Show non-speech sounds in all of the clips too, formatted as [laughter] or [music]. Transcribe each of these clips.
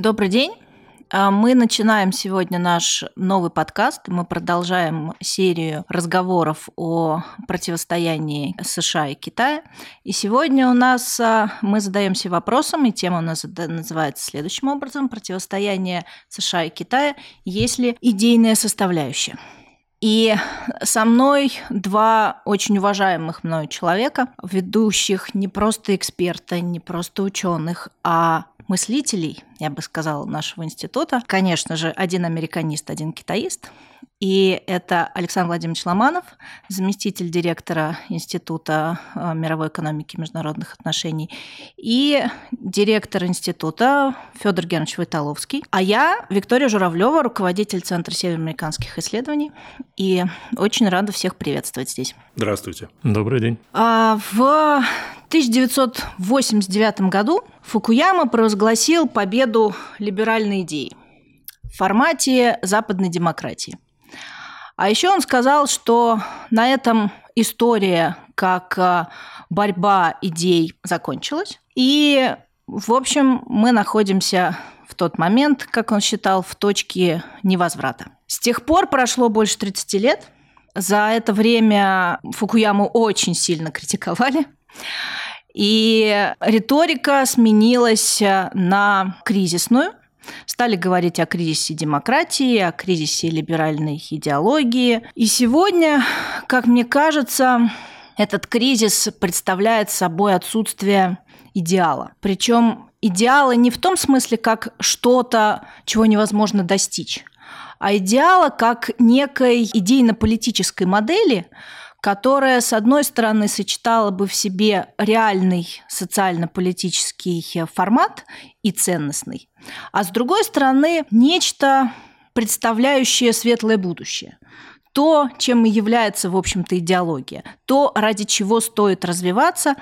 Добрый день. А, мы начинаем сегодня наш новый подкаст. Мы продолжаем серию разговоров о противостоянии США и Китая. И сегодня у нас а, мы задаемся вопросом, и тема у нас называется следующим образом: противостояние США и Китая, есть ли идейная составляющая. И со мной два очень уважаемых мною человека, ведущих не просто эксперта, не просто ученых, а мыслителей, я бы сказала, нашего института. Конечно же, один американист, один китаист. И это Александр Владимирович Ломанов, заместитель директора Института э, мировой экономики и международных отношений, и директор института Федор Генович Войтоловский. А я Виктория Журавлева, руководитель Центра североамериканских исследований, и очень рада всех приветствовать здесь. Здравствуйте. Добрый день. А, в 1989 году Фукуяма провозгласил победу либеральной идеи в формате западной демократии. А еще он сказал, что на этом история как а, борьба идей закончилась. И, в общем, мы находимся в тот момент, как он считал, в точке невозврата. С тех пор прошло больше 30 лет. За это время Фукуяму очень сильно критиковали. И риторика сменилась на кризисную. Стали говорить о кризисе демократии, о кризисе либеральной идеологии. И сегодня, как мне кажется, этот кризис представляет собой отсутствие идеала. Причем идеала не в том смысле, как что-то, чего невозможно достичь, а идеала как некой идейно-политической модели, которая, с одной стороны, сочетала бы в себе реальный социально-политический формат и ценностный, а с другой стороны, нечто, представляющее светлое будущее то, чем и является, в общем-то, идеология, то, ради чего стоит развиваться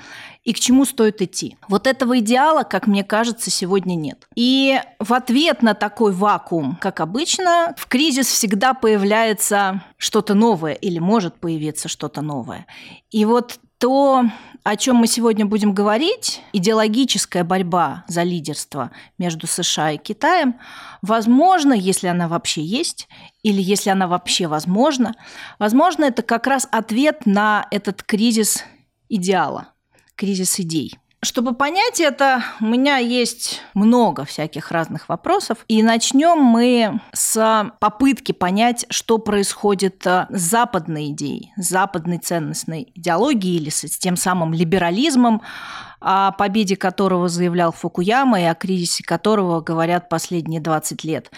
и к чему стоит идти. Вот этого идеала, как мне кажется, сегодня нет. И в ответ на такой вакуум, как обычно, в кризис всегда появляется что-то новое или может появиться что-то новое. И вот то, о чем мы сегодня будем говорить, идеологическая борьба за лидерство между США и Китаем, возможно, если она вообще есть, или если она вообще возможна, возможно, это как раз ответ на этот кризис идеала, кризис идей. Чтобы понять это, у меня есть много всяких разных вопросов. И начнем мы с попытки понять, что происходит э, с западной идеей, с западной ценностной идеологией или с тем самым либерализмом, о победе которого заявлял Фукуяма и о кризисе которого говорят последние 20 лет,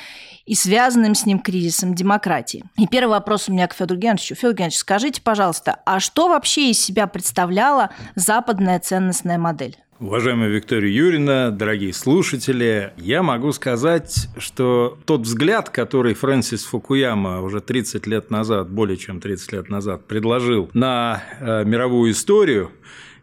и связанным с ним кризисом демократии. И первый вопрос у меня к Федору Геновичу. Федор Генович, скажите, пожалуйста, а что вообще из себя представляла западная ценностная модель? Уважаемая Виктория Юрьевна, дорогие слушатели, я могу сказать, что тот взгляд, который Фрэнсис Фукуяма уже 30 лет назад, более чем 30 лет назад, предложил на э, мировую историю,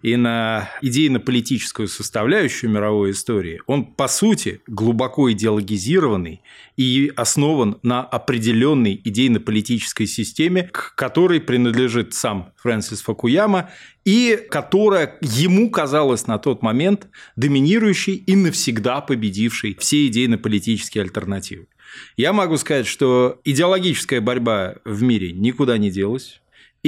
и на идейно-политическую составляющую мировой истории, он, по сути, глубоко идеологизированный и основан на определенной идейно-политической системе, к которой принадлежит сам Фрэнсис Фукуяма, и которая ему казалась на тот момент доминирующей и навсегда победившей все идейно-политические альтернативы. Я могу сказать, что идеологическая борьба в мире никуда не делась.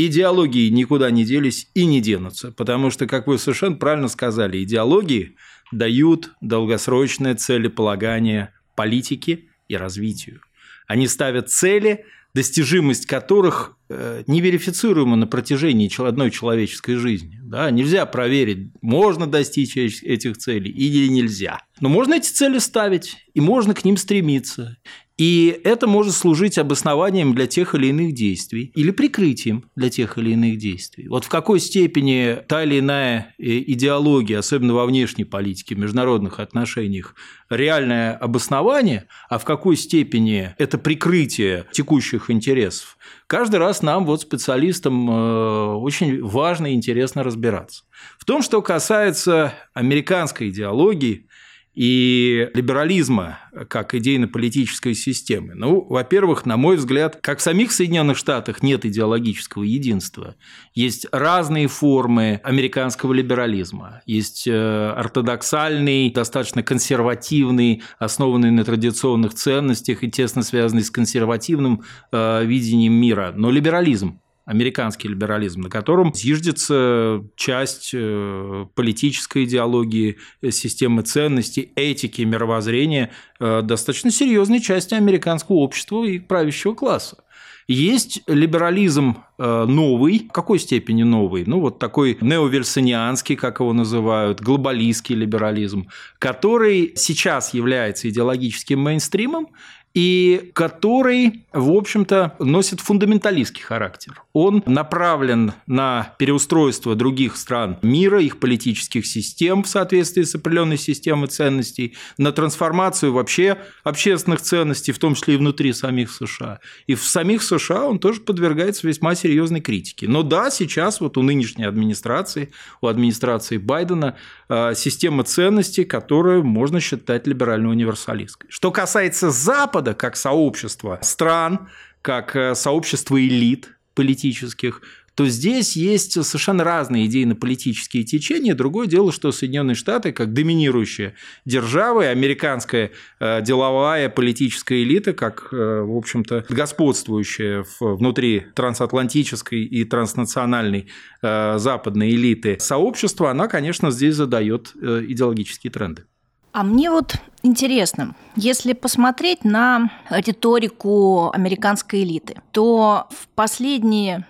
Идеологии никуда не делись и не денутся, потому что, как вы совершенно правильно сказали, идеологии дают долгосрочное целеполагание политике и развитию. Они ставят цели, достижимость которых э, неверифицируема на протяжении одной человеческой жизни. Да? Нельзя проверить, можно достичь этих целей или нельзя. Но можно эти цели ставить, и можно к ним стремиться. И это может служить обоснованием для тех или иных действий или прикрытием для тех или иных действий. Вот в какой степени та или иная э, идеология, особенно во внешней политике, в международных отношениях, реальное обоснование, а в какой степени это прикрытие текущих интересов, каждый раз нам, вот специалистам, э, очень важно и интересно разбираться. В том, что касается американской идеологии, и либерализма как идейно-политической системы? Ну, во-первых, на мой взгляд, как в самих Соединенных Штатах нет идеологического единства. Есть разные формы американского либерализма. Есть э, ортодоксальный, достаточно консервативный, основанный на традиционных ценностях и тесно связанный с консервативным э, видением мира. Но либерализм американский либерализм, на котором зиждется часть э, политической идеологии, э, системы ценностей, этики, мировоззрения э, достаточно серьезной части американского общества и правящего класса. Есть либерализм новый, в какой степени новый? Ну, вот такой неовельсонианский, как его называют, глобалистский либерализм, который сейчас является идеологическим мейнстримом и который, в общем-то, носит фундаменталистский характер. Он направлен на переустройство других стран мира, их политических систем в соответствии с определенной системой ценностей, на трансформацию вообще общественных ценностей, в том числе и внутри самих США. И в самих США он тоже подвергается весьма серьезной критике. Но да, сейчас вот у нынешней администрации, у администрации Байдена э, система ценностей, которую можно считать либерально-универсалистской. Что касается Запада, Запада как сообщества стран, как э, сообщество элит политических, то здесь есть совершенно разные идейно-политические течения. Другое дело, что Соединенные Штаты, как доминирующая держава, и американская э, деловая политическая элита, как, э, в общем-то, господствующая внутри трансатлантической и транснациональной западной элиты сообщества, она, конечно, здесь задает идеологические тренды. А мне вот интересно, если посмотреть на риторику американской элиты, то в последние,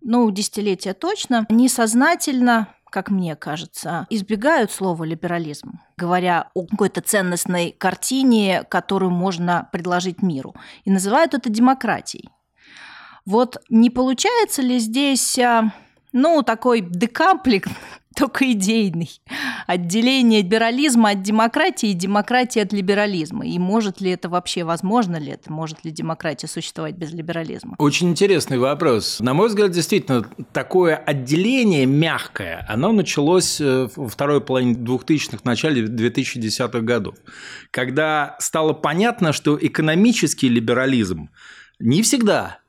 ну, десятилетия точно, несознательно как мне кажется, избегают слова либерализм, говоря о какой-то ценностной картине, которую можно предложить миру, и называют это демократией. Вот не получается ли здесь а, ну, такой декамплик, [laughs] только идейный. Отделение либерализма от демократии и демократии от либерализма. И может ли это вообще, возможно ли это? Может ли демократия существовать без либерализма? Очень интересный вопрос. На мой взгляд, действительно, такое отделение мягкое, оно началось э, во второй половине 2000-х, начале 2010-х годов, когда стало понятно, что экономический либерализм не всегда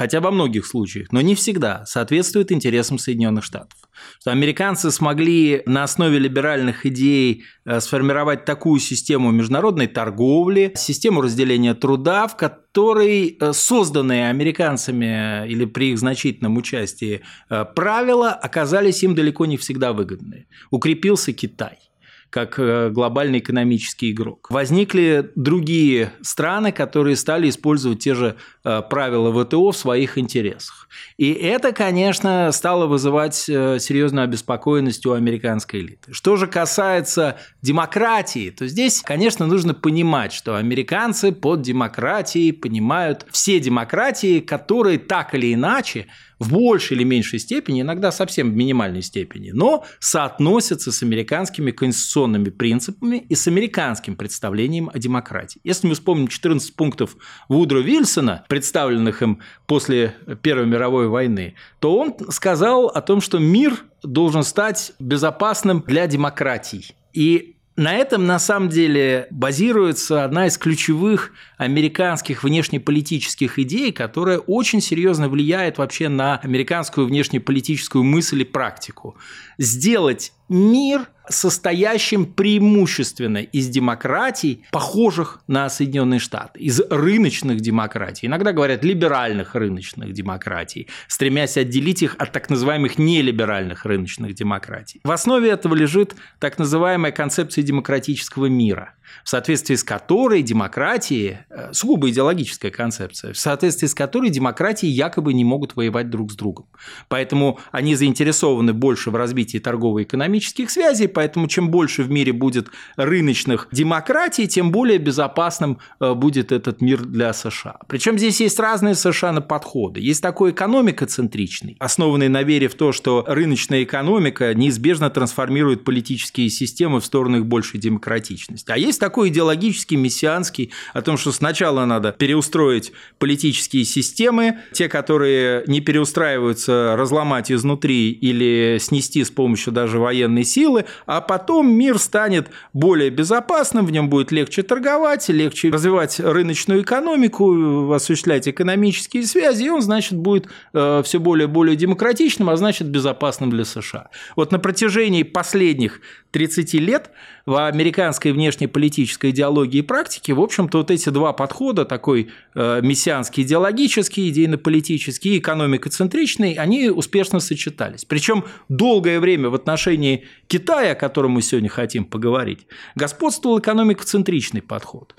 хотя во многих случаях, но не всегда соответствует интересам Соединенных Штатов. Что американцы смогли на основе либеральных идей э, сформировать такую систему международной торговли, систему разделения труда, в которой э, созданные американцами или при их значительном участии э, правила оказались им далеко не всегда выгодны. Укрепился Китай как э, глобальный экономический игрок. Возникли другие страны, которые стали использовать те же э, правила ВТО в своих интересах. И это, конечно, стало вызывать э, серьезную обеспокоенность у американской элиты. Что же касается демократии, то здесь, конечно, нужно понимать, что американцы под демократией понимают все демократии, которые так или иначе в большей или меньшей степени, иногда совсем в минимальной степени, но соотносятся с американскими конституционными принципами и с американским представлением о демократии. Если мы вспомним 14 пунктов Вудро Вильсона, представленных им после Первой мировой войны, то он сказал о том, что мир должен стать безопасным для демократий. И на этом, на самом деле, базируется одна из ключевых американских внешнеполитических идей, которая очень серьезно влияет вообще на американскую внешнеполитическую мысль и практику. Сделать мир состоящим преимущественно из демократий, похожих на Соединенные Штаты, из рыночных демократий, иногда говорят либеральных рыночных демократий, стремясь отделить их от так называемых нелиберальных рыночных демократий. В основе этого лежит так называемая концепция демократического мира – в соответствии с которой демократии, э, сугубо идеологическая концепция, в соответствии с которой демократии якобы не могут воевать друг с другом. Поэтому они заинтересованы больше в развитии торгово-экономических связей, поэтому чем больше в мире будет рыночных демократий, тем более безопасным э, будет этот мир для США. Причем здесь есть разные совершенно подходы. Есть такой экономикоцентричный, основанный на вере в то, что рыночная экономика неизбежно трансформирует политические системы в сторону их большей демократичности. А есть такой идеологический, мессианский, о том, что сначала надо переустроить политические системы, те, которые не переустраиваются, разломать изнутри или снести с помощью даже военной силы, а потом мир станет более безопасным, в нем будет легче торговать, легче развивать рыночную экономику, осуществлять экономические связи, и он, значит, будет э, все более и более демократичным, а значит, безопасным для США. Вот на протяжении последних 30 лет в американской внешнеполитической идеологии и практике, в общем-то, вот эти два подхода, такой э, мессианский идеологический, идейно-политический и экономико-центричный, они успешно сочетались. Причем долгое время в отношении Китая, о котором мы сегодня хотим поговорить, господствовал экономико-центричный подход.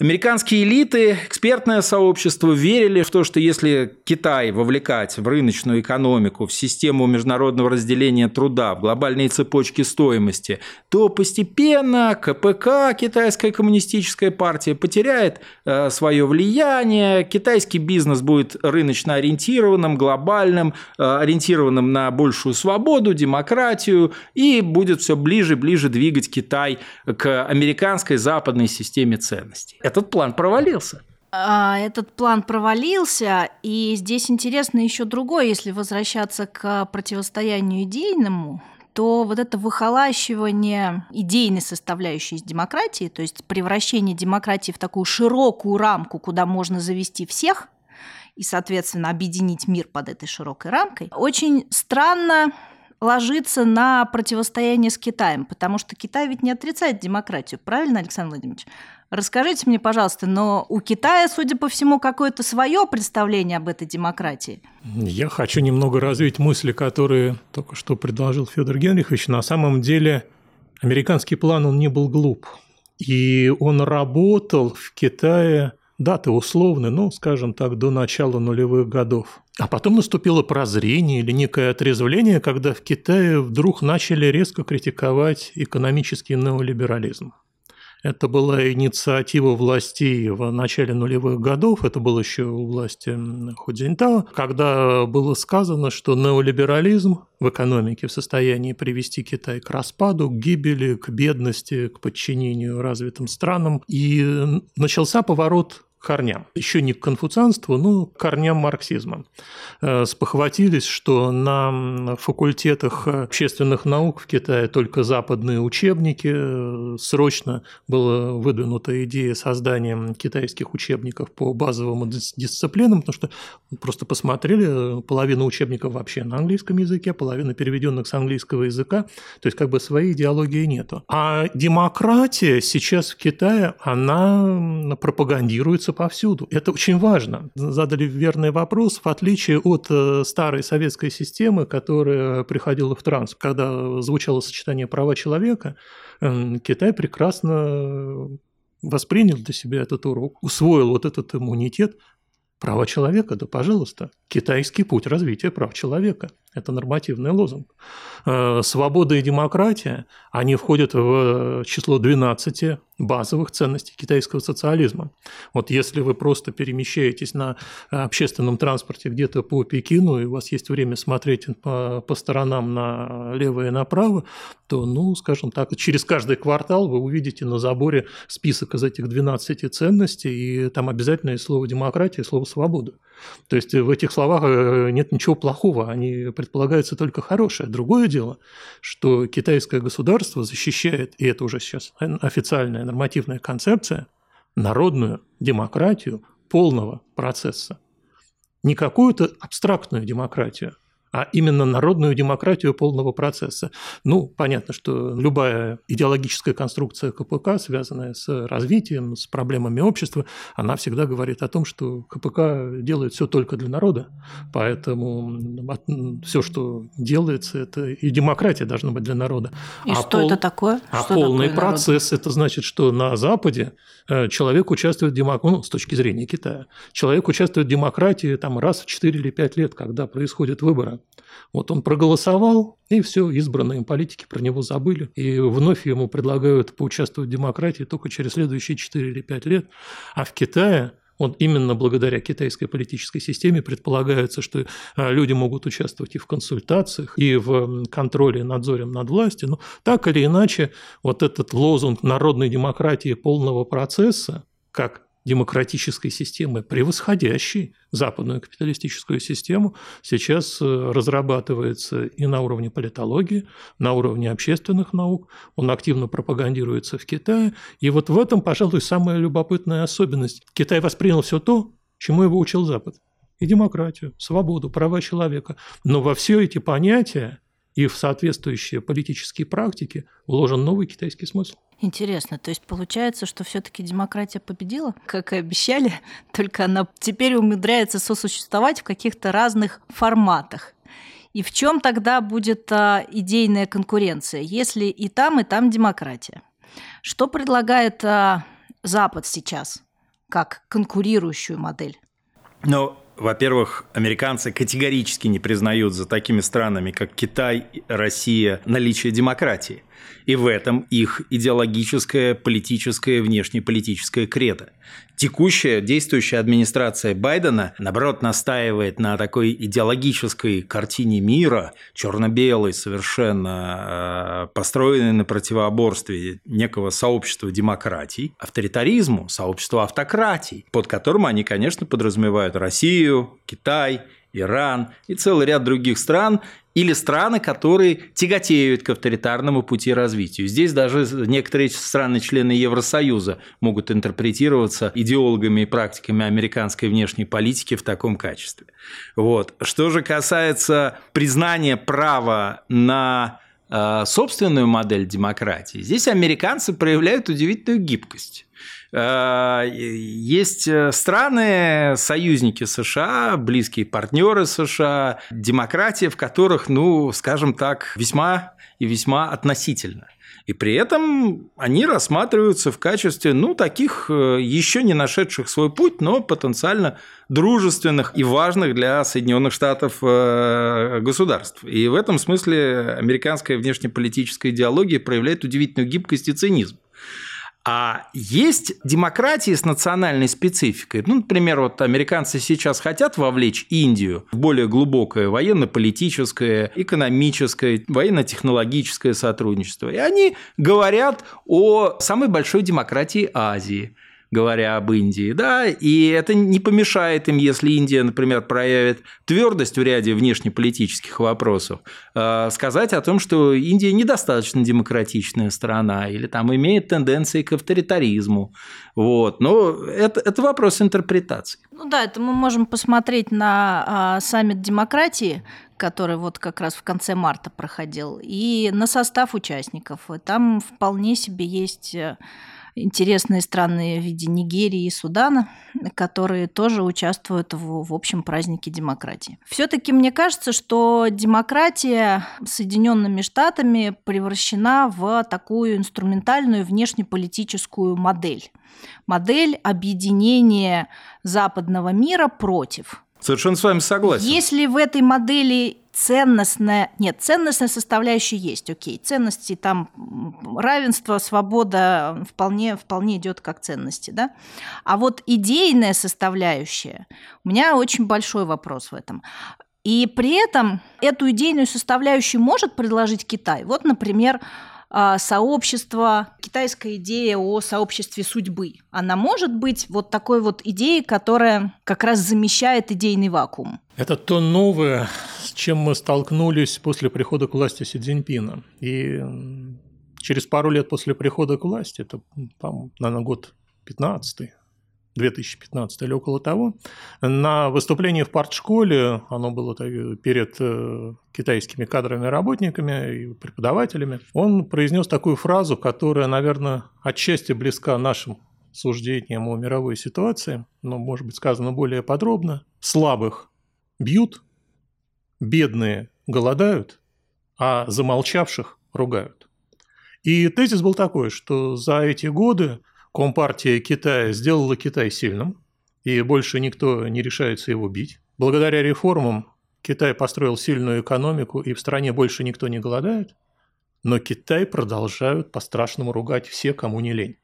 Американские элиты, экспертное сообщество верили в то, что если Китай вовлекать в рыночную экономику, в систему международного разделения труда, в глобальные цепочки стоимости, то постепенно КПК, Китайская коммунистическая партия, потеряет э, свое влияние, китайский бизнес будет рыночно ориентированным, глобальным, э, ориентированным на большую свободу, демократию и будет все ближе и ближе двигать Китай к американской западной системе ценностей этот план провалился. А, этот план провалился, и здесь интересно еще другое, если возвращаться к противостоянию идейному, то вот это выхолащивание идейной составляющей из демократии, то есть превращение демократии в такую широкую рамку, куда можно завести всех и, соответственно, объединить мир под этой широкой рамкой, очень странно ложится на противостояние с Китаем, потому что Китай ведь не отрицает демократию, правильно, Александр Владимирович? Расскажите мне, пожалуйста, но у Китая, судя по всему, какое-то свое представление об этой демократии. Я хочу немного развить мысли, которые только что предложил Федор Генрихович. На самом деле, американский план, он не был глуп. И он работал в Китае, даты условны, ну, скажем так, до начала нулевых годов. А потом наступило прозрение или некое отрезвление, когда в Китае вдруг начали резко критиковать экономический неолиберализм. Это была инициатива властей в начале нулевых годов, это было еще у власти Худзиньтао, когда было сказано, что неолиберализм в экономике в состоянии привести Китай к распаду, к гибели, к бедности, к подчинению развитым странам. И начался поворот корням. Еще не к конфуцианству, но к корням марксизма. Э, спохватились, что на факультетах общественных наук в Китае только западные учебники. Э, срочно была выдвинута идея создания китайских учебников по базовым дисциплинам, потому что просто посмотрели, половина учебников вообще на английском языке, половина переведенных с английского языка, то есть как бы своей идеологии нету. А демократия сейчас в Китае, она пропагандируется находятся повсюду. Это очень важно. Задали верный вопрос, в отличие от э, старой советской системы, которая приходила в транс, когда звучало сочетание права человека, эм, Китай прекрасно воспринял для себя этот урок, усвоил вот этот иммунитет, Права человека, да пожалуйста. Китайский путь развития прав человека. Это нормативный лозунг. Э, свобода и демократия, они входят в число 12 базовых ценностей китайского социализма. Вот если вы просто перемещаетесь на общественном транспорте где-то по Пекину, и у вас есть время смотреть по, по сторонам налево и направо, то, ну, скажем так, через каждый квартал вы увидите на заборе список из этих 12 ценностей, и там обязательно есть слово демократия и слово свобода. То есть в этих словах э, нет ничего плохого, они предполагаются только хорошее. Другое дело, что китайское государство защищает, и это уже сейчас официальная нормативная концепция, народную демократию полного процесса. Не какую-то абстрактную демократию, а именно народную демократию полного процесса. Ну, понятно, что любая идеологическая конструкция КПК, связанная с развитием, с проблемами общества, она всегда говорит о том, что КПК делает все только для народа, поэтому все, что делается, это и демократия должна быть для народа. И а что пол... это такое? А что полный такое процесс – это значит, что на Западе э, человек участвует в демократии, ну, с точки зрения Китая, человек участвует в демократии там раз в 4 или 5 лет, когда происходят выборы. Вот он проголосовал, и все, избранные политики про него забыли. И вновь ему предлагают поучаствовать в демократии только через следующие 4 или 5 лет. А в Китае Вот именно благодаря китайской политической системе предполагается, что а, люди могут участвовать и в консультациях, и в контроле, надзоре над властью. Но так или иначе, вот этот лозунг народной демократии полного процесса, как демократической системы, превосходящей западную капиталистическую систему, сейчас э, разрабатывается и на уровне политологии, на уровне общественных наук, он активно пропагандируется в Китае. И вот в этом, пожалуй, самая любопытная особенность. Китай воспринял все то, чему его учил Запад. И демократию, свободу, права человека. Но во все эти понятия и в соответствующие политические практики вложен новый китайский смысл. Интересно, то есть получается, что все-таки демократия победила, как и обещали, [laughs] только она теперь умудряется сосуществовать в каких-то разных форматах. И в чем тогда будет а, идейная конкуренция, если и там, и там демократия? Что предлагает а, Запад сейчас как конкурирующую модель? Ну, во-первых, американцы категорически не признают за такими странами, как Китай, Россия, наличие демократии. И в этом их идеологическое, политическое, внешнеполитическое кредо. Текущая, действующая администрация Байдена, наоборот, настаивает на такой идеологической картине мира, черно-белой совершенно, э, построенной на противоборстве некого сообщества демократий, авторитаризму, сообщества автократий, под которым они, конечно, подразумевают Россию, Китай, Иран и целый ряд других стран, или страны, которые тяготеют к авторитарному пути развития. Здесь даже некоторые страны-члены Евросоюза могут интерпретироваться идеологами и практиками американской внешней политики в таком качестве. Вот. Что же касается признания права на э, собственную модель демократии, здесь американцы проявляют удивительную гибкость. Э, есть э, страны, союзники США, близкие партнеры США, демократия, в которых, ну, скажем так, весьма и весьма относительно. И при этом они рассматриваются в качестве, ну, таких э, еще не нашедших свой путь, но потенциально дружественных и важных для Соединенных Штатов государств. И в этом смысле американская внешнеполитическая идеология проявляет удивительную гибкость и цинизм. А есть демократии с национальной спецификой. Ну, например, вот американцы сейчас хотят вовлечь Индию в более глубокое военно-политическое, экономическое, военно-технологическое сотрудничество. И они говорят о самой большой демократии Азии – говоря об Индии, да, и это не помешает им, если Индия, например, проявит твердость в ряде внешнеполитических вопросов, э, сказать о том, что Индия недостаточно демократичная страна или там имеет тенденции к авторитаризму, вот, но это, это вопрос интерпретации. Ну да, это мы можем посмотреть на а, саммит демократии, который вот как раз в конце марта проходил, и на состав участников. И там вполне себе есть э, интересные страны в виде Нигерии и Судана, которые тоже участвуют в, в общем празднике демократии. Все-таки мне кажется, что демократия Соединенными Штатами превращена в такую инструментальную внешнеполитическую модель. Модель объединения западного мира против Совершенно с вами согласен. Если в этой модели ценностная, нет, ценностная составляющая есть, окей, ценности там равенство, свобода вполне, вполне идет как ценности, да, а вот идейная составляющая, у меня очень большой вопрос в этом. И при этом эту идейную составляющую может предложить Китай. Вот, например, сообщество, китайская идея о сообществе судьбы. Она может быть вот такой вот идеей, которая как раз замещает идейный вакуум. Это то новое, с чем мы столкнулись после прихода к власти Си Цзиньпина. И через пару лет после прихода к власти, это, наверное, год 15 2015 или около того, на выступлении в партшколе, оно было перед э, китайскими кадровыми работниками и преподавателями, он произнес такую фразу, которая, наверное, отчасти близка нашим суждениям о мировой ситуации, но, может быть, сказано более подробно. Слабых бьют, бедные голодают, а замолчавших ругают. И тезис был такой, что за эти годы Компартия Китая сделала Китай сильным, и больше никто не решается его бить. Благодаря реформам Китай построил сильную экономику, и в стране больше никто не голодает, но Китай продолжают по-страшному ругать все, кому не лень.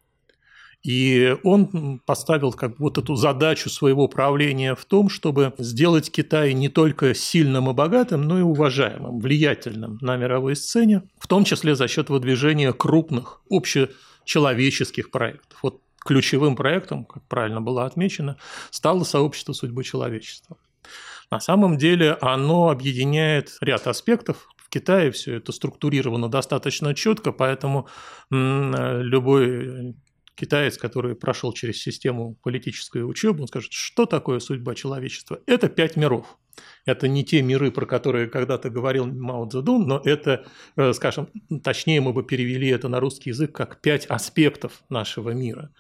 И он поставил как вот эту задачу своего правления в том, чтобы сделать Китай не только сильным и богатым, но и уважаемым, влиятельным на мировой сцене, в том числе за счет выдвижения крупных общечеловеческих проектов. Вот ключевым проектом, как правильно было отмечено, стало сообщество судьбы человечества. На самом деле оно объединяет ряд аспектов. В Китае все это структурировано достаточно четко, поэтому любой китаец, который прошел через систему политической учебы, он скажет, что такое судьба человечества? Это пять миров. Это не те миры, про которые когда-то говорил Мао Цзэдун, но это, э, скажем, точнее мы бы перевели это на русский язык как пять аспектов нашего мира.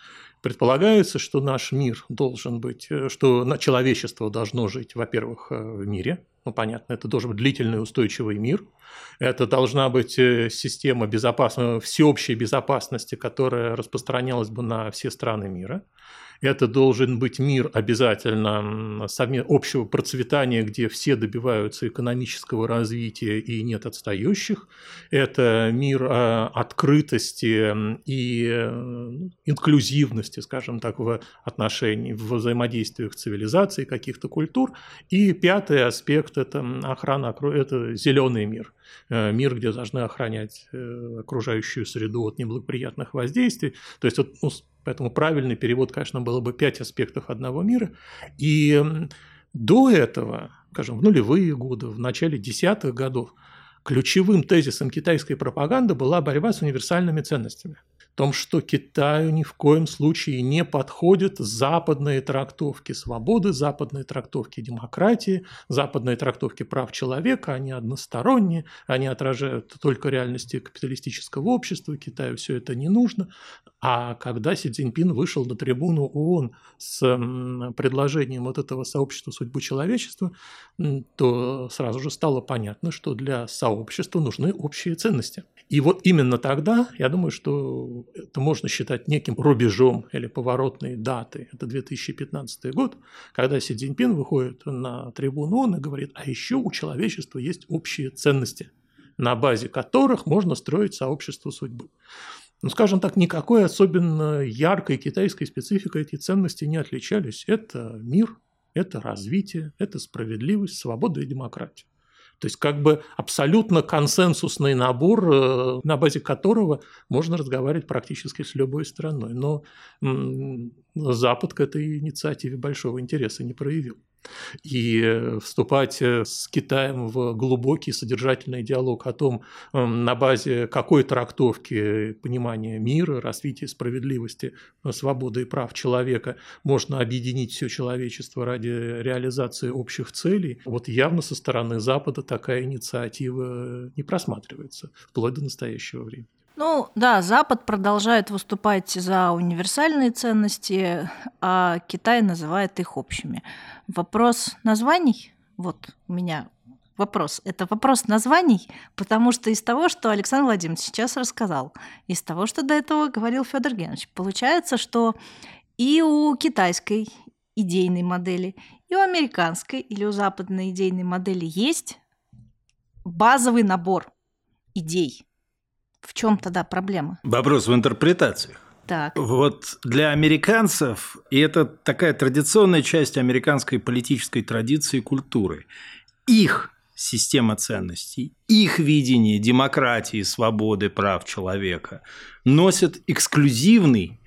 Предполагается, что наш мир должен быть, э, что человечество должно жить, во-первых, э, в мире. Ну, понятно, это должен быть длительный устойчивый мир. Это должна быть э, система безопасности, всеобщей безопасности, которая распространялась бы на все страны мира. Это должен быть мир обязательно общего процветания, где все добиваются экономического развития и нет отстающих. Это мир а, открытости и э, инклюзивности, скажем так, в отношении, в взаимодействиях цивилизаций, каких-то культур. И пятый аспект – это охрана, это зеленый мир мир, где должны охранять э, окружающую среду от неблагоприятных воздействий. То есть вот, ну, Поэтому правильный перевод, конечно, было бы пять аспектов одного мира. И до этого, скажем, в нулевые годы, в начале десятых годов, ключевым тезисом китайской пропаганды была борьба с универсальными ценностями – том, что Китаю ни в коем случае не подходят западные трактовки свободы, западные трактовки демократии, западные трактовки прав человека, они односторонние, они отражают только реальности капиталистического общества, Китаю все это не нужно. А когда Си Цзиньпин вышел на трибуну ООН с предложением вот этого сообщества судьбы человечества, то сразу же стало понятно, что для сообщества нужны общие ценности. И вот именно тогда, я думаю, что это можно считать неким рубежом или поворотной датой. Это 2015 год, когда Си Цзиньпин выходит на трибуну ООН и говорит, а еще у человечества есть общие ценности, на базе которых можно строить сообщество судьбы. Ну, скажем так, никакой особенно яркой китайской спецификой эти ценности не отличались. Это мир, это развитие, это справедливость, свобода и демократия. То есть как бы абсолютно консенсусный набор, э, на базе которого можно разговаривать практически с любой страной. Но Запад к этой инициативе большого интереса не проявил. И э, вступать э, с Китаем в глубокий содержательный диалог о том, эм, на базе какой трактовки понимания мира, развития справедливости, э, свободы и прав человека можно объединить все человечество ради реализации общих целей, вот явно со стороны Запада такая инициатива не просматривается вплоть до настоящего времени. Ну да, Запад продолжает выступать за универсальные ценности, а Китай называет их общими. Вопрос названий, вот у меня вопрос. Это вопрос названий, потому что из того, что Александр Владимирович сейчас рассказал, из того, что до этого говорил Федор Генович, получается, что и у китайской идейной модели, и у американской или у западной идейной модели есть базовый набор идей, в чем тогда проблема? Вопрос в интерпретациях. Так. Вот для американцев, и это такая традиционная часть американской политической традиции и культуры, их система ценностей, их видение демократии, свободы, прав человека носит эксклюзивный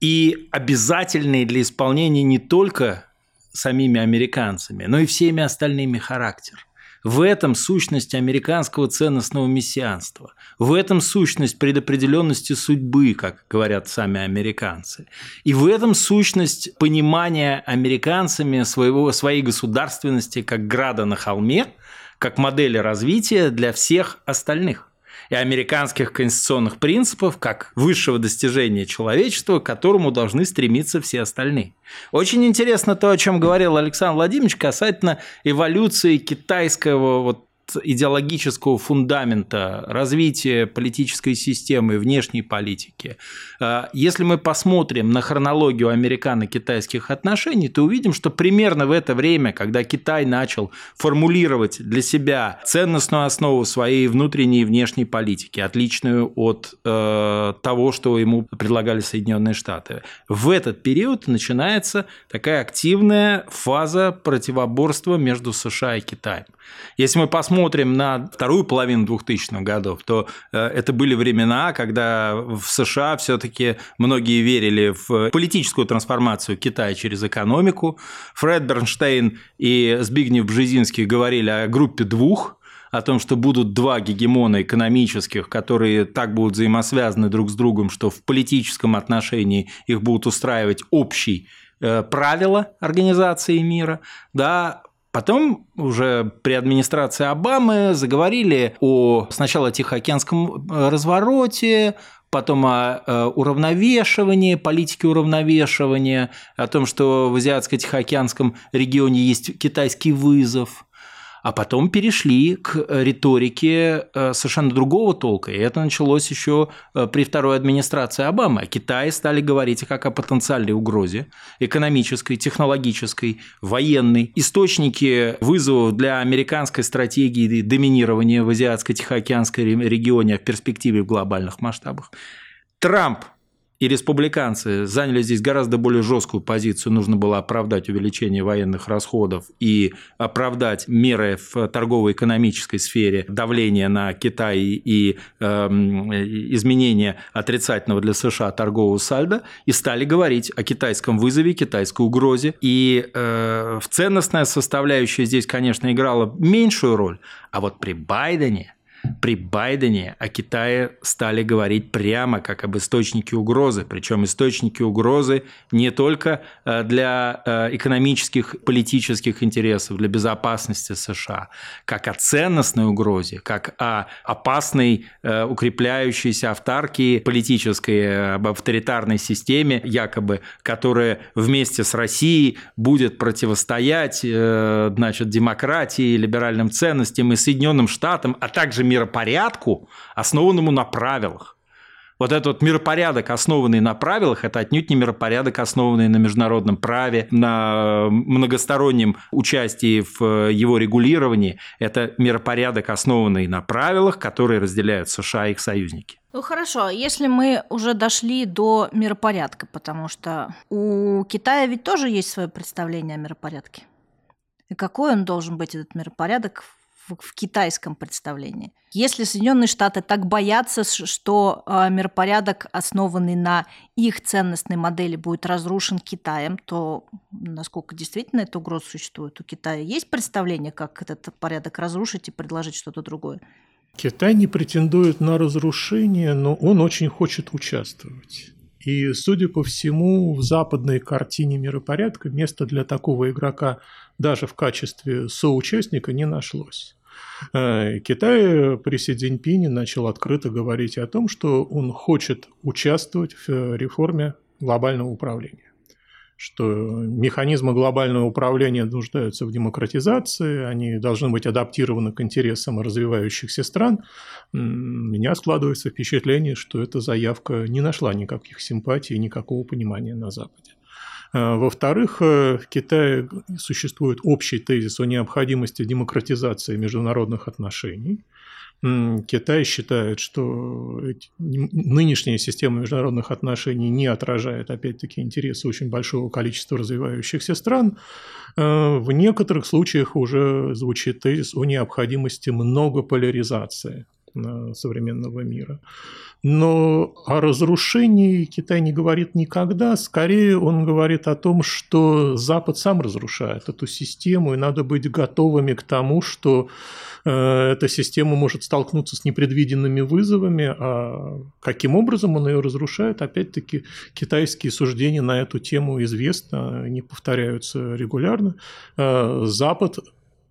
и обязательный для исполнения не только самими американцами, но и всеми остальными характер – в этом сущность американского ценностного мессианства. В этом сущность предопределенности судьбы, как говорят сами американцы. И в этом сущность понимания американцами своего, своей государственности как града на холме, как модели развития для всех остальных и американских конституционных принципов как высшего достижения человечества, к которому должны стремиться все остальные. Очень интересно то, о чем говорил Александр Владимирович касательно эволюции китайского вот идеологического фундамента развития политической системы, внешней политики. А, если мы посмотрим на хронологию американо-китайских отношений, то увидим, что примерно в это время, когда Китай начал формулировать для себя ценностную основу своей внутренней и внешней политики, отличную от э, того, что ему предлагали Соединенные Штаты, в этот период начинается такая активная фаза противоборства между США и Китаем. Если мы посмотрим на вторую половину 2000-х годов, то э, это были времена, когда в США все-таки многие верили в политическую трансформацию Китая через экономику. Фред Бернштейн и Збигнев Бжезинский говорили о группе двух, о том, что будут два гегемона экономических, которые так будут взаимосвязаны друг с другом, что в политическом отношении их будут устраивать общие э, правила организации мира, да, Потом уже при администрации Обамы заговорили о сначала Тихоокеанском э, развороте, потом о э, уравновешивании, политике уравновешивания, о том, что в Азиатско-Тихоокеанском регионе есть китайский вызов а потом перешли к э, риторике э, совершенно другого толка. И это началось еще э, при второй администрации Обамы. О Китае стали говорить как о потенциальной угрозе экономической, технологической, военной. Источники вызовов для американской стратегии доминирования в Азиатско-Тихоокеанском регионе в перспективе в глобальных масштабах. Трамп и республиканцы заняли здесь гораздо более жесткую позицию. Нужно было оправдать увеличение военных расходов и оправдать меры в торгово-экономической сфере давления на Китай и э, изменения отрицательного для США торгового сальда и стали говорить о китайском вызове, китайской угрозе. И э, в ценностная составляющая здесь, конечно, играла меньшую роль, а вот при Байдене – при Байдене о Китае стали говорить прямо как об источнике угрозы, причем источники угрозы не только э, для э, экономических, политических интересов, для безопасности США, как о ценностной угрозе, как о опасной, э, укрепляющейся автаркии политической, об авторитарной системе, якобы, которая вместе с Россией будет противостоять значит, демократии, либеральным ценностям и Соединенным Штатам, а также миропорядку, основанному на правилах. Вот этот миропорядок, основанный на правилах, это отнюдь не миропорядок, основанный на международном праве, на многостороннем участии в его регулировании. Это миропорядок, основанный на правилах, которые разделяют США и их союзники. Ну хорошо, если мы уже дошли до миропорядка, потому что у Китая ведь тоже есть свое представление о миропорядке. И какой он должен быть, этот миропорядок, в, в китайском представлении. Если Соединенные Штаты так боятся, что э, миропорядок, основанный на их ценностной модели, будет разрушен Китаем, то насколько действительно эта угроза существует? У Китая есть представление, как этот порядок разрушить и предложить что-то другое? Китай не претендует на разрушение, но он очень хочет участвовать. И, судя по всему, в западной картине миропорядка места для такого игрока даже в качестве соучастника не нашлось. Э, Китай при Си Цзиньпине начал открыто говорить о том, что он хочет участвовать в реформе глобального управления что механизмы глобального управления нуждаются в демократизации, они должны быть адаптированы к интересам развивающихся стран. У меня складывается впечатление, что эта заявка не нашла никаких симпатий и никакого понимания на Западе. А, во-вторых, э, в Китае существует общий тезис о необходимости демократизации международных отношений. Китай считает, что нынешняя система международных отношений не отражает, опять-таки, интересы очень большого количества развивающихся стран. Э, в некоторых случаях уже звучит тезис о необходимости многополяризации современного мира. Но о разрушении Китай не говорит никогда, скорее он говорит о том, что Запад сам разрушает эту систему, и надо быть готовыми к тому, что э, эта система может столкнуться с непредвиденными вызовами, а каким образом он ее разрушает, опять-таки китайские суждения на эту тему известны, они повторяются регулярно. Э, Запад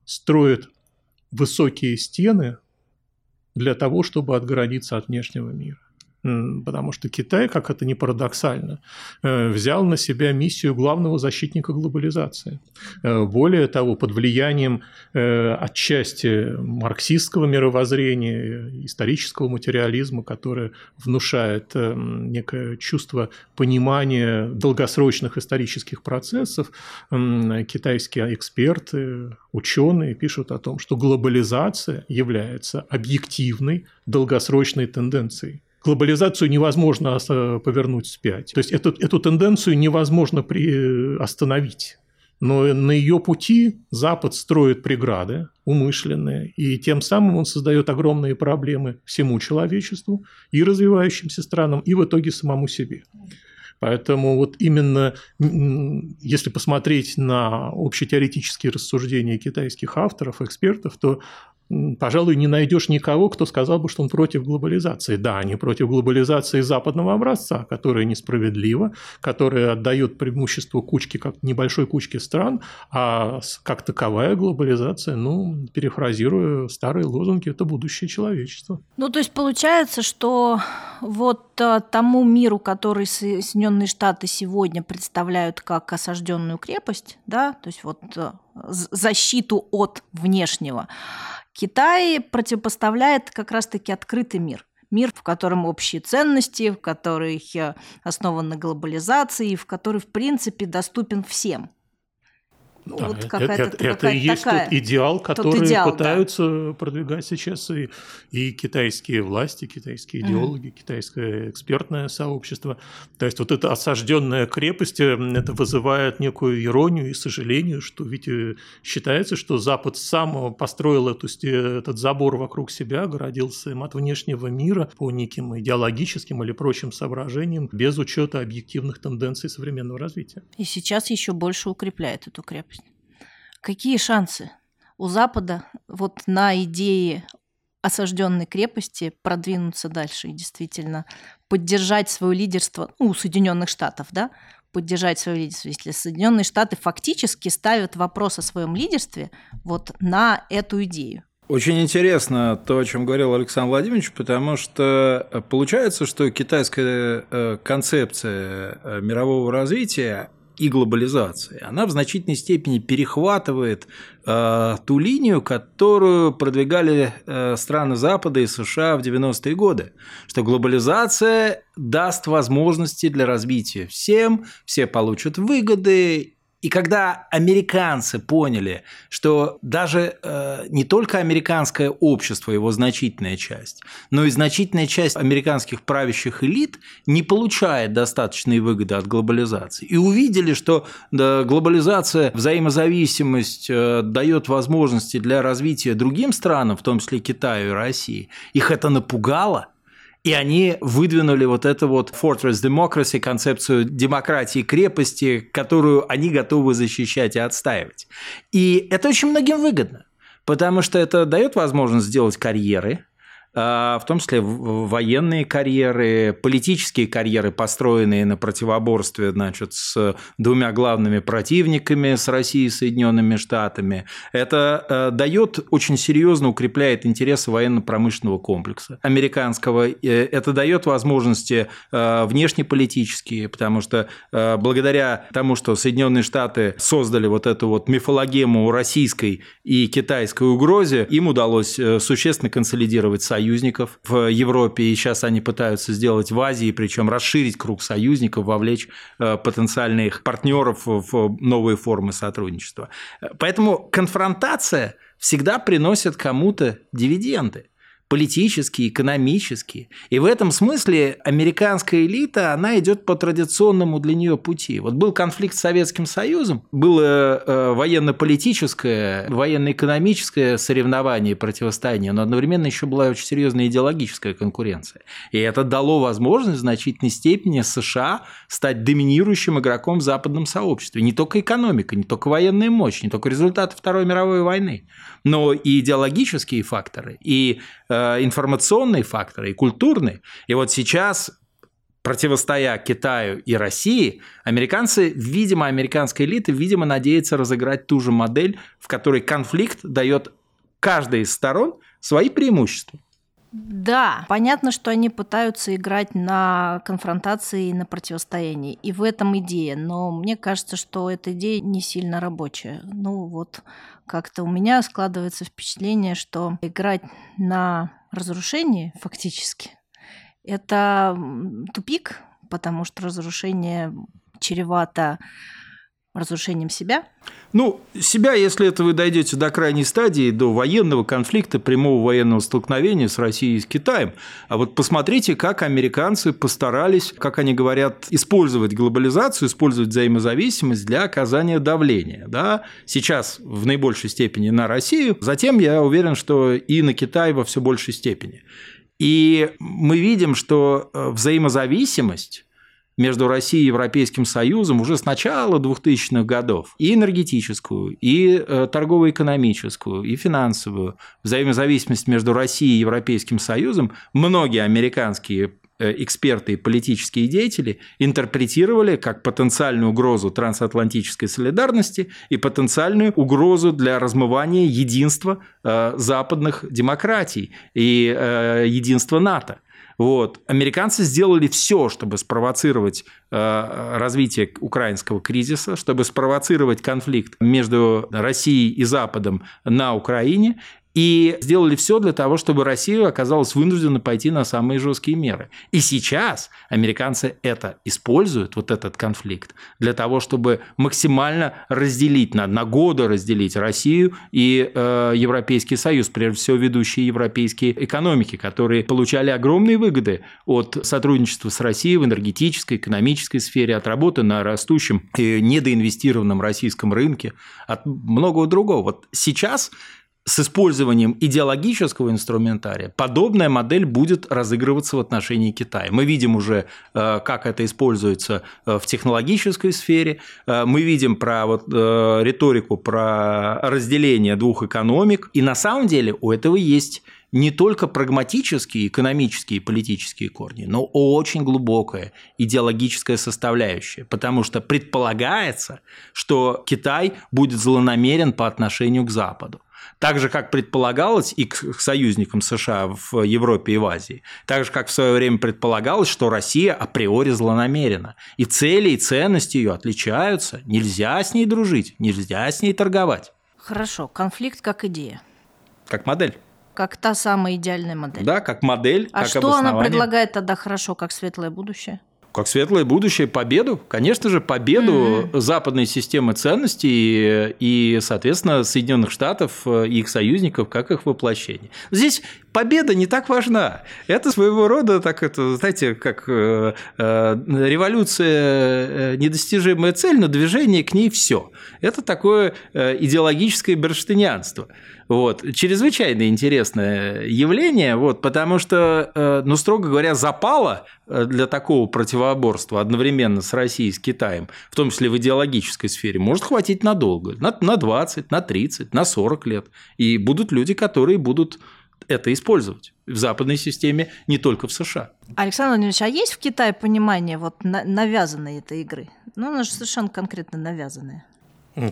строит высокие стены для того, чтобы отгородиться от внешнего мира. Потому что Китай, как это не парадоксально, э, взял на себя миссию главного защитника глобализации. Э, более того, под влиянием э, отчасти марксистского мировоззрения, исторического материализма, которое внушает некое чувство понимания долгосрочных исторических процессов, китайские эксперты, ученые пишут о том, что глобализация является объективной долгосрочной тенденцией глобализацию невозможно повернуть вспять. То есть эту, эту тенденцию невозможно при... остановить. Но на ее пути Запад строит преграды умышленные, и тем самым он создает огромные проблемы всему человечеству, и развивающимся странам, и в итоге самому себе. Поэтому вот именно если посмотреть на общетеоретические рассуждения китайских авторов, экспертов, то пожалуй, не найдешь никого, кто сказал бы, что он против глобализации. Да, они против глобализации западного образца, которая несправедлива, которая отдает преимущество кучке, как небольшой кучке стран, а как таковая глобализация, ну, перефразируя старые лозунги, это будущее человечества. Ну, то есть получается, что вот э, тому миру, который Соединенные Штаты сегодня представляют как осажденную крепость, да, то есть вот э, защиту от внешнего, Китай противопоставляет как раз-таки открытый мир. Мир, в котором общие ценности, в который э, основан на глобализации, в который, в принципе, доступен всем – да, вот это, это, это и есть такая, тот идеал, который тот идеал, пытаются да. продвигать сейчас и, и китайские власти, китайские идеологи, mm китайское экспертное сообщество. То есть вот эта осажденная крепость, э, это вызывает некую иронию и сожаление, что ведь э, считается, что Запад сам построил эту, этот забор вокруг себя, огородился им от внешнего мира по неким идеологическим или прочим соображениям, без учета объективных тенденций современного развития. И сейчас еще больше укрепляет эту крепость. Какие шансы у Запада вот на идее осажденной крепости продвинуться дальше и действительно поддержать свое лидерство ну, у Соединенных Штатов, да, поддержать свое лидерство, если Соединенные Штаты фактически ставят вопрос о своем лидерстве вот на эту идею. Очень интересно то, о чем говорил Александр Владимирович, потому что э, получается, что китайская э, концепция э, мирового развития и глобализации, она в значительной степени перехватывает э, ту линию, которую продвигали э, страны Запада и США в 90-е годы, что глобализация даст возможности для развития. Всем, все получат выгоды и когда американцы поняли, что даже э, не только американское общество, его значительная часть, но и значительная часть американских правящих элит не получает достаточной выгоды от глобализации, и увидели, что да, глобализация, взаимозависимость э, дает возможности для развития другим странам, в том числе Китаю и России, их это напугало, и они выдвинули вот эту вот Fortress Democracy, концепцию демократии крепости, которую они готовы защищать и отстаивать. И это очень многим выгодно, потому что это дает возможность сделать карьеры, в том числе военные карьеры, политические карьеры, построенные на противоборстве значит, с двумя главными противниками, с Россией и Соединенными Штатами. Это э, дает очень серьезно укрепляет интересы военно-промышленного комплекса американского. Это дает возможности э, внешнеполитические, потому что э, благодаря тому, что Соединенные Штаты создали вот эту вот мифологему российской и китайской угрозе, им удалось существенно консолидировать союз союзников в Европе, и сейчас они пытаются сделать в Азии, причем расширить круг союзников, вовлечь э, потенциальных партнеров в новые формы сотрудничества. Поэтому конфронтация всегда приносит кому-то дивиденды политические, экономические. И в этом смысле американская элита, она идет по традиционному для нее пути. Вот был конфликт с Советским Союзом, было э, военно-политическое, военно-экономическое соревнование, противостояние, но одновременно еще была очень серьезная идеологическая конкуренция. И это дало возможность в значительной степени США стать доминирующим игроком в западном сообществе. Не только экономика, не только военная мощь, не только результаты Второй мировой войны, но и идеологические факторы, и Э, информационные факторы и культурные. И вот сейчас противостоя Китаю и России, американцы, видимо, американская элита, видимо, надеется разыграть ту же модель, в которой конфликт дает каждой из сторон свои преимущества. Да, понятно, что они пытаются играть на конфронтации и на противостоянии. И в этом идея. Но мне кажется, что эта идея не сильно рабочая. Ну вот как-то у меня складывается впечатление, что играть на разрушении фактически это тупик, потому что разрушение чревато разрушением себя? Ну, себя, если это вы дойдете до крайней стадии, до военного конфликта, прямого военного столкновения с Россией и с Китаем. А вот посмотрите, как американцы постарались, как они говорят, использовать глобализацию, использовать взаимозависимость для оказания давления. Да? Сейчас в наибольшей степени на Россию, затем я уверен, что и на Китай во все большей степени. И мы видим, что э, взаимозависимость между Россией и Европейским Союзом уже с начала 2000-х годов. И энергетическую, и э, торгово-экономическую, и финансовую взаимозависимость между Россией и Европейским Союзом многие американские э, эксперты и политические деятели интерпретировали как потенциальную угрозу трансатлантической солидарности и потенциальную угрозу для размывания единства э, западных демократий и единства НАТО. Вот. Американцы сделали все, чтобы спровоцировать э, развитие украинского кризиса, чтобы спровоцировать конфликт между Россией и Западом на Украине и сделали все для того, чтобы Россия оказалась вынуждена пойти на самые жесткие меры. И сейчас американцы это используют, вот этот конфликт, для того, чтобы максимально разделить, на, на годы разделить Россию и э, Европейский Союз, прежде всего ведущие европейские экономики, которые получали огромные выгоды от сотрудничества с Россией в энергетической, экономической сфере, от работы на растущем и недоинвестированном российском рынке, от многого другого. Вот сейчас с использованием идеологического инструментария подобная модель будет разыгрываться в отношении Китая. Мы видим уже, э, как это используется э, в технологической сфере, э, мы видим про вот, риторику про разделение двух экономик, и на самом деле у этого есть не только прагматические, экономические и политические корни, но очень глубокая идеологическая составляющая, потому что предполагается, что Китай будет злонамерен по отношению к Западу так же, как предполагалось и к союзникам США в Европе и в Азии, так же, как в свое время предполагалось, что Россия априори злонамерена. И цели и ценности ее отличаются. Нельзя с ней дружить, нельзя с ней торговать. Хорошо, конфликт как идея. Как модель. Как та самая идеальная модель. Да, как модель. А как что она предлагает тогда хорошо, как светлое будущее? Как светлое будущее, победу, конечно же, победу mm-hmm. западной системы ценностей и, соответственно, Соединенных Штатов и их союзников, как их воплощение. Здесь победа не так важна. Это своего рода, так это, знаете, как э, э, революция э, недостижимая цель, но движение к ней все. Это такое э, идеологическое берштынянство. Вот. Чрезвычайно интересное явление, вот, потому что, э, ну, строго говоря, запала э, для такого противоборства одновременно с Россией и с Китаем, в том числе в идеологической сфере, может хватить надолго, на, на 20, на 30, на 40 лет. И будут люди, которые будут это использовать в западной системе, не только в США. Александр Владимирович, а есть в Китае понимание вот навязанной этой игры? Ну, она же совершенно конкретно навязанная.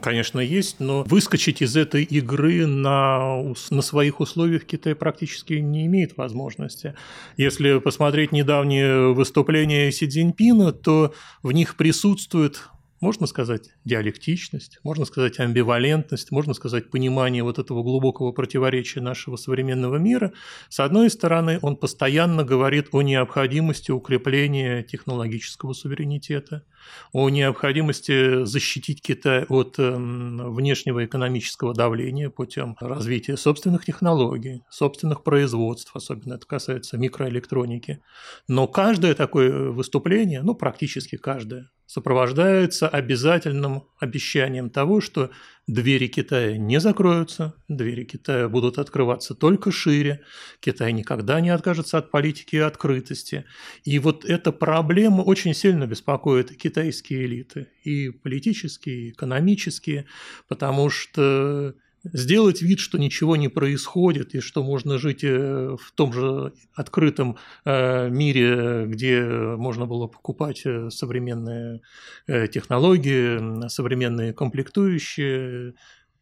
Конечно, есть, но выскочить из этой игры на, на своих условиях Китай практически не имеет возможности. Если посмотреть недавние выступления Си Цзиньпина, то в них присутствует можно сказать диалектичность, можно сказать амбивалентность, можно сказать понимание вот этого глубокого противоречия нашего современного мира. С одной стороны, он постоянно говорит о необходимости укрепления технологического суверенитета, о необходимости защитить Китай от эм, внешнего экономического давления путем развития собственных технологий, собственных производств, особенно это касается микроэлектроники. Но каждое такое выступление, ну практически каждое, сопровождается обязательным обещанием того, что двери Китая не закроются, двери Китая будут открываться только шире, Китай никогда не откажется от политики и открытости. И вот эта проблема очень сильно беспокоит китайские элиты, и политические, и экономические, потому что сделать вид, что ничего не происходит и что можно жить э, в том же открытом э, мире, где можно было покупать э, современные технологии, современные комплектующие,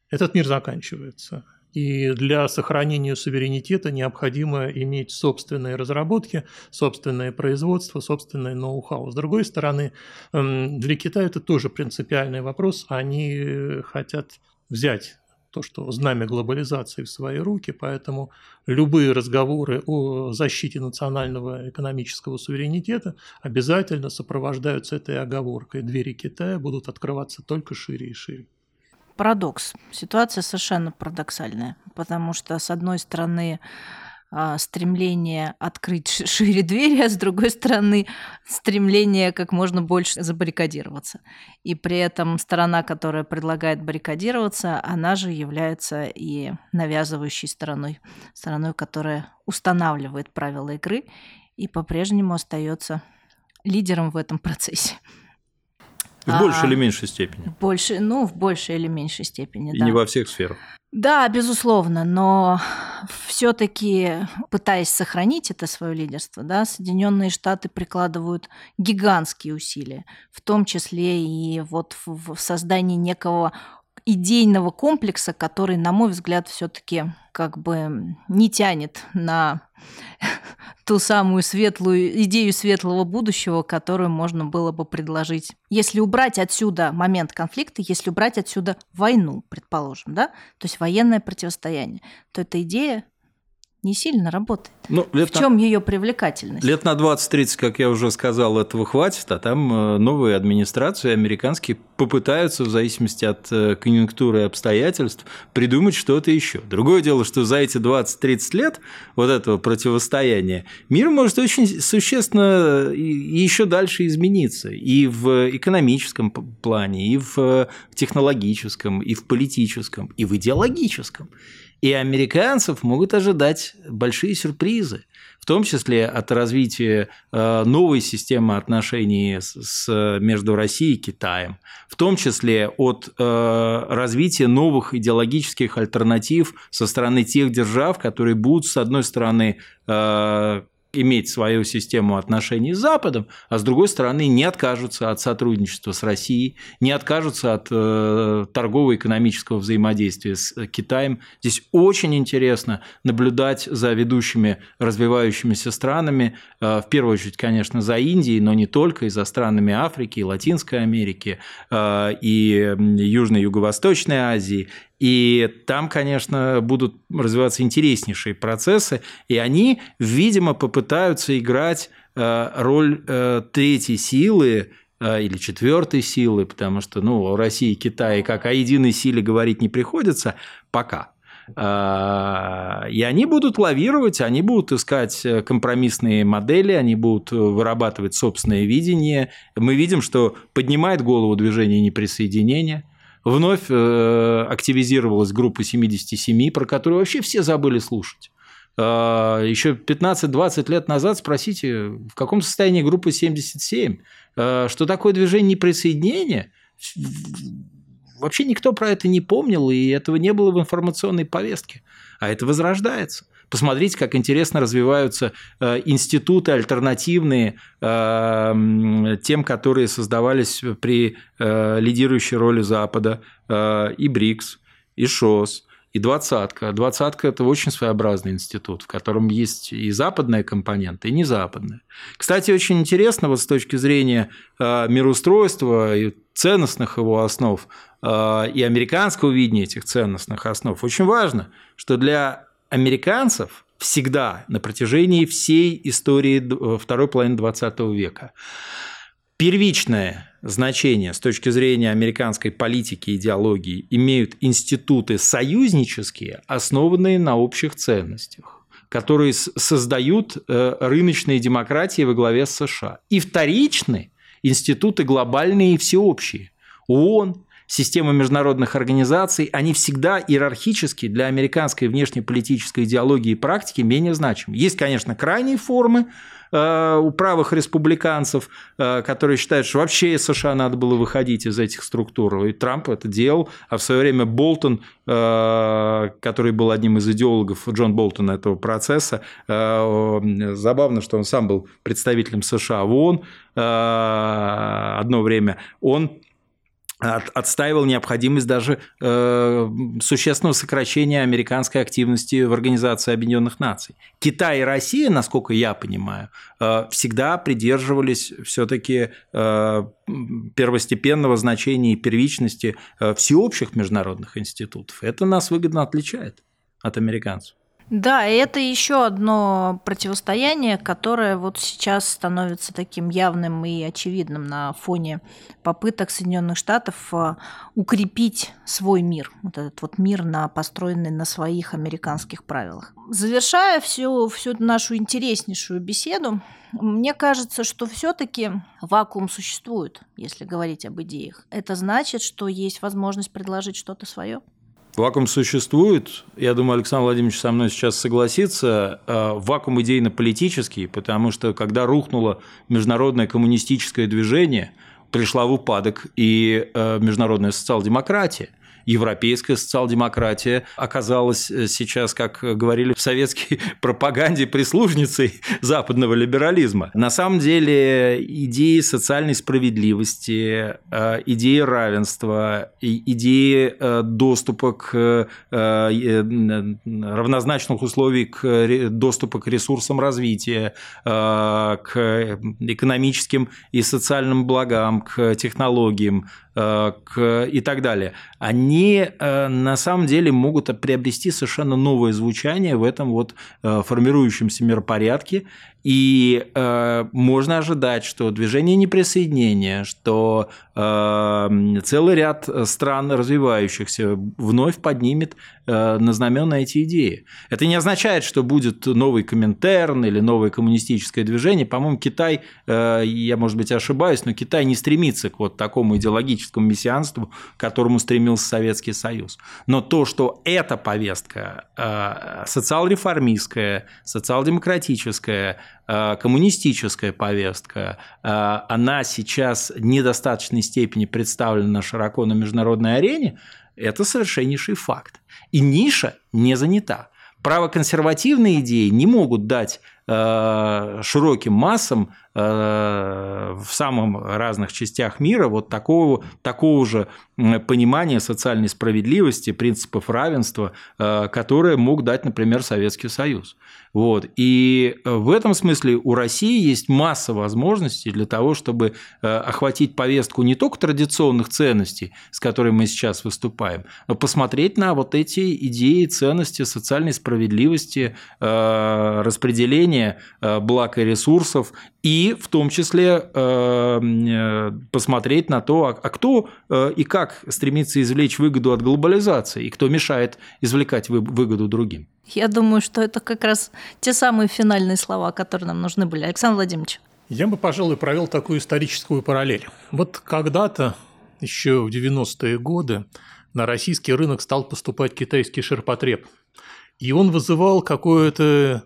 этот мир заканчивается. И для сохранения суверенитета необходимо иметь собственные разработки, собственное производство, собственное ноу-хау. С другой стороны, для Китая это тоже принципиальный вопрос. Они хотят взять то, что знамя глобализации в свои руки, поэтому любые разговоры о защите национального экономического суверенитета обязательно сопровождаются этой оговоркой. Двери Китая будут открываться только шире и шире парадокс. Ситуация совершенно парадоксальная, потому что, с одной стороны, стремление открыть шире двери, а с другой стороны стремление как можно больше забаррикадироваться. И при этом сторона, которая предлагает баррикадироваться, она же является и навязывающей стороной, стороной, которая устанавливает правила игры и по-прежнему остается лидером в этом процессе. В большей а, или меньшей степени. Больше, ну, в большей или меньшей степени, И да. не во всех сферах. Да, безусловно, но все-таки пытаясь сохранить это свое лидерство, да, Соединенные Штаты прикладывают гигантские усилия, в том числе и вот в, в создании некого идейного комплекса, который, на мой взгляд, все-таки как бы не тянет на [laughs] ту самую светлую идею светлого будущего, которую можно было бы предложить. Если убрать отсюда момент конфликта, если убрать отсюда войну, предположим, да, то есть военное противостояние, то эта идея не сильно работает. Ну, лет в чем на... ее привлекательность? Лет на 20-30, как я уже сказал, этого хватит, а там э, новые администрации американские попытаются, в зависимости от э, конъюнктуры и обстоятельств, придумать что-то еще. Другое дело, что за эти 20-30 лет вот этого противостояния мир может очень существенно и еще дальше измениться и в экономическом плане, и в э, технологическом, и в политическом, и в идеологическом. И американцев могут ожидать большие сюрпризы, в том числе от развития э, новой системы отношений с, между Россией и Китаем, в том числе от э, развития новых идеологических альтернатив со стороны тех держав, которые будут, с одной стороны, э, иметь свою систему отношений с Западом, а с другой стороны не откажутся от сотрудничества с Россией, не откажутся от э, торгово-экономического взаимодействия с Китаем. Здесь очень интересно наблюдать за ведущими развивающимися странами, э, в первую очередь, конечно, за Индией, но не только, и за странами Африки, и Латинской Америки, э, и Южной Юго-Восточной Азии, и там, конечно, будут развиваться интереснейшие процессы, и они, видимо, попытаются играть э, роль э, третьей силы э, или четвертой силы, потому что ну, о России и Китае как о единой силе говорить не приходится пока. И они будут лавировать, они будут искать компромиссные модели, они будут вырабатывать собственное видение. Мы видим, что поднимает голову движение неприсоединения – вновь э, активизировалась группа 77, про которую вообще все забыли слушать. А, Еще 15-20 лет назад спросите, в каком состоянии группа 77, а, что такое движение неприсоединения, вообще никто про это не помнил, и этого не было в информационной повестке. А это возрождается. Посмотрите, как интересно развиваются э, институты альтернативные э, тем, которые создавались при э, лидирующей роли Запада, и БРИКС, и ШОС, и двадцатка. Двадцатка – это очень своеобразный институт, в котором есть и западная компонента, и незападная. Кстати, очень интересно вот с точки зрения мироустройства и ценностных его основ и американского видения этих ценностных основ, очень важно, что для американцев всегда на протяжении всей истории э, второй половины XX века. Первичное значение с точки зрения американской политики и идеологии имеют институты союзнические, основанные на общих ценностях, которые создают э, рыночные демократии во главе с США. И вторичные институты глобальные и всеобщие. ООН, система международных организаций, они всегда иерархически для американской внешнеполитической идеологии и практики менее значимы. Есть, конечно, крайние формы э, у правых республиканцев, э, которые считают, что вообще из США надо было выходить из этих структур. И Трамп это делал, а в свое время Болтон, э, который был одним из идеологов Джон Болтон этого процесса, забавно, что он сам был представителем США в ООН одно время, он отстаивал необходимость даже э, существенного сокращения американской активности в Организации Объединенных Наций. Китай и Россия, насколько я понимаю, э, всегда придерживались все-таки э, первостепенного значения и первичности э, всеобщих международных институтов. Это нас выгодно отличает от американцев. Да, и это еще одно противостояние, которое вот сейчас становится таким явным и очевидным на фоне попыток Соединенных Штатов а, укрепить свой мир, вот этот вот мир, на, построенный на своих американских правилах. Завершая всю, всю нашу интереснейшую беседу, мне кажется, что все-таки вакуум существует, если говорить об идеях. Это значит, что есть возможность предложить что-то свое. Вакуум существует. Я думаю, Александр Владимирович со мной сейчас согласится. Э, вакуум идейно-политический, потому что когда рухнуло международное коммунистическое движение, пришла в упадок и э, международная социал-демократия европейская социал-демократия оказалась э, сейчас, как говорили в советской [laughs] пропаганде, прислужницей [laughs] западного либерализма. На самом деле идеи социальной справедливости, э, идеи равенства, идеи э, доступа к равнозначных условий к доступа к ресурсам развития, к экономическим и социальным благам, к технологиям, Э, и так далее, они э, на самом деле могут приобрести совершенно новое звучание в этом вот э, формирующемся миропорядке, и э, можно ожидать, что движение неприсоединения, что э, целый ряд стран развивающихся вновь поднимет э, на знамена эти идеи. Это не означает, что будет новый Коминтерн или новое коммунистическое движение. По-моему, Китай, э, я, может быть, ошибаюсь, но Китай не стремится к вот такому идеологическому мессианству, к которому стремился Советский Союз. Но то, что эта повестка э, социал-реформистская, социал-демократическая, коммунистическая повестка, э, она сейчас в недостаточной степени представлена широко на международной арене, это совершеннейший факт. И ниша не занята. Правоконсервативные идеи не могут дать э, широким массам в самых разных частях мира вот такого, такого же понимания социальной справедливости, принципов равенства, которое мог дать, например, Советский Союз. Вот. И э, в этом смысле у России есть масса возможностей для того, чтобы э, охватить повестку не только традиционных ценностей, с которыми мы сейчас выступаем, но посмотреть на вот эти идеи, ценности социальной справедливости, э, распределения благ и ресурсов, и в том числе посмотреть на то, а, а кто и как стремится извлечь выгоду от глобализации, и кто мешает извлекать выгоду другим. Я думаю, что это как раз те самые финальные слова, которые нам нужны были. Александр Владимирович. Я бы, пожалуй, провел такую историческую параллель. Вот когда-то, еще в 90-е годы, на российский рынок стал поступать китайский ширпотреб. И он вызывал какую-то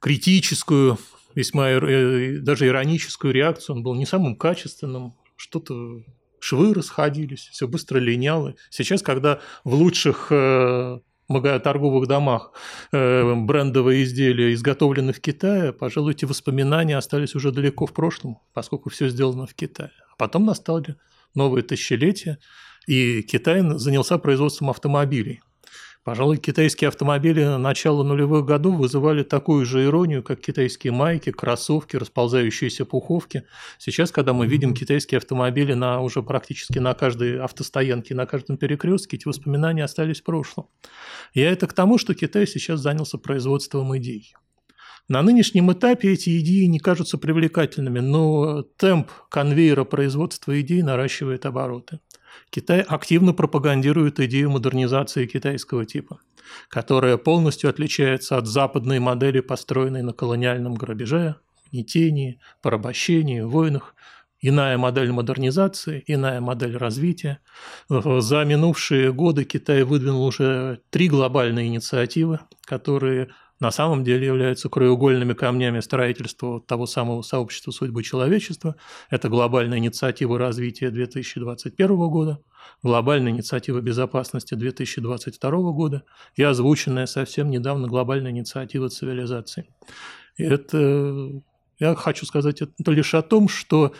критическую, весьма э, даже ироническую реакцию. Он был не самым качественным, что-то швы расходились, все быстро линяло. Сейчас, когда в лучших э, торговых домах э, брендовые изделия изготовлены в Китае, пожалуй, эти воспоминания остались уже далеко в прошлом, поскольку все сделано в Китае. А потом настали новые тысячелетия, и Китай занялся производством автомобилей. Пожалуй, китайские автомобили начала нулевых годов вызывали такую же иронию, как китайские майки, кроссовки, расползающиеся пуховки. Сейчас, когда мы видим китайские автомобили на, уже практически на каждой автостоянке, на каждом перекрестке, эти воспоминания остались в прошлом. Я это к тому, что Китай сейчас занялся производством идей. На нынешнем этапе эти идеи не кажутся привлекательными, но темп конвейера производства идей наращивает обороты. Китай активно пропагандирует идею модернизации китайского типа, которая полностью отличается от западной модели, построенной на колониальном грабеже, гнетении, порабощении, войнах, иная модель модернизации, иная модель развития. За минувшие годы Китай выдвинул уже три глобальные инициативы, которые на самом деле являются краеугольными камнями строительства того самого сообщества судьбы человечества. Это глобальная инициатива развития 2021 года, глобальная инициатива безопасности 2022 года и озвученная совсем недавно глобальная инициатива цивилизации. И это, я хочу сказать это лишь о том, что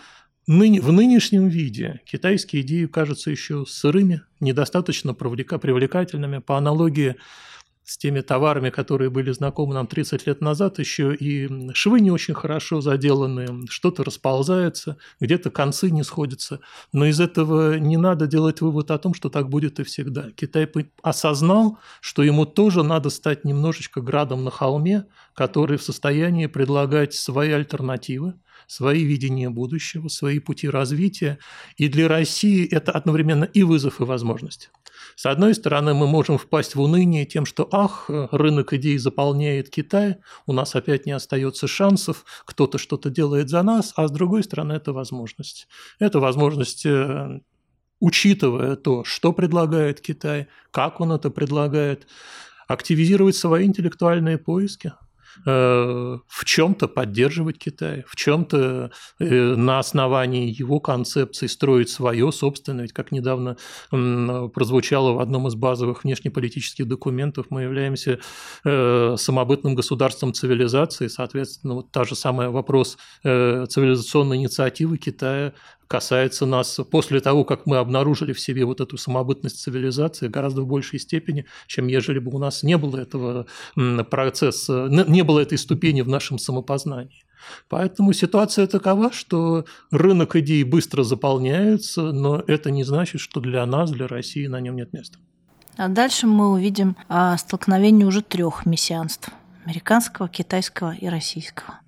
в нынешнем виде китайские идеи кажутся еще сырыми, недостаточно привлекательными. По аналогии с теми товарами, которые были знакомы нам 30 лет назад, еще и швы не очень хорошо заделаны, что-то расползается, где-то концы не сходятся. Но из этого не надо делать вывод о том, что так будет и всегда. Китай осознал, что ему тоже надо стать немножечко градом на холме, который в состоянии предлагать свои альтернативы, свои видения будущего, свои пути развития. И для России это одновременно и вызов, и возможность. С одной стороны, мы можем впасть в уныние тем, что ах, рынок идей заполняет Китай, у нас опять не остается шансов, кто-то что-то делает за нас, а с другой стороны, это возможность. Это возможность э, учитывая то, что предлагает Китай, как он это предлагает, активизировать свои интеллектуальные поиски, в чем-то поддерживать Китай, в чем-то э, на основании его концепции строить свое собственное. Ведь как недавно прозвучало в одном из базовых внешнеполитических документов, мы являемся э, самобытным государством цивилизации, соответственно, вот та же самая вопрос цивилизационной инициативы Китая касается нас после того, как мы обнаружили в себе вот эту самобытность цивилизации гораздо в большей степени, чем ежели бы у нас не было этого процесса, не было этой ступени в нашем самопознании. Поэтому ситуация такова, что рынок идей быстро заполняется, но это не значит, что для нас, для России на нем нет места. А дальше мы увидим а, столкновение уже трех мессианств – американского, китайского и российского.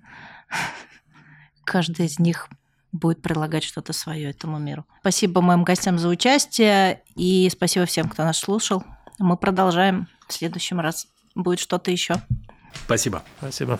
[laughs] Каждый из них будет предлагать что-то свое этому миру. Спасибо моим гостям за участие и спасибо всем, кто нас слушал. Мы продолжаем в следующем раз. Будет что-то еще. Спасибо. Спасибо.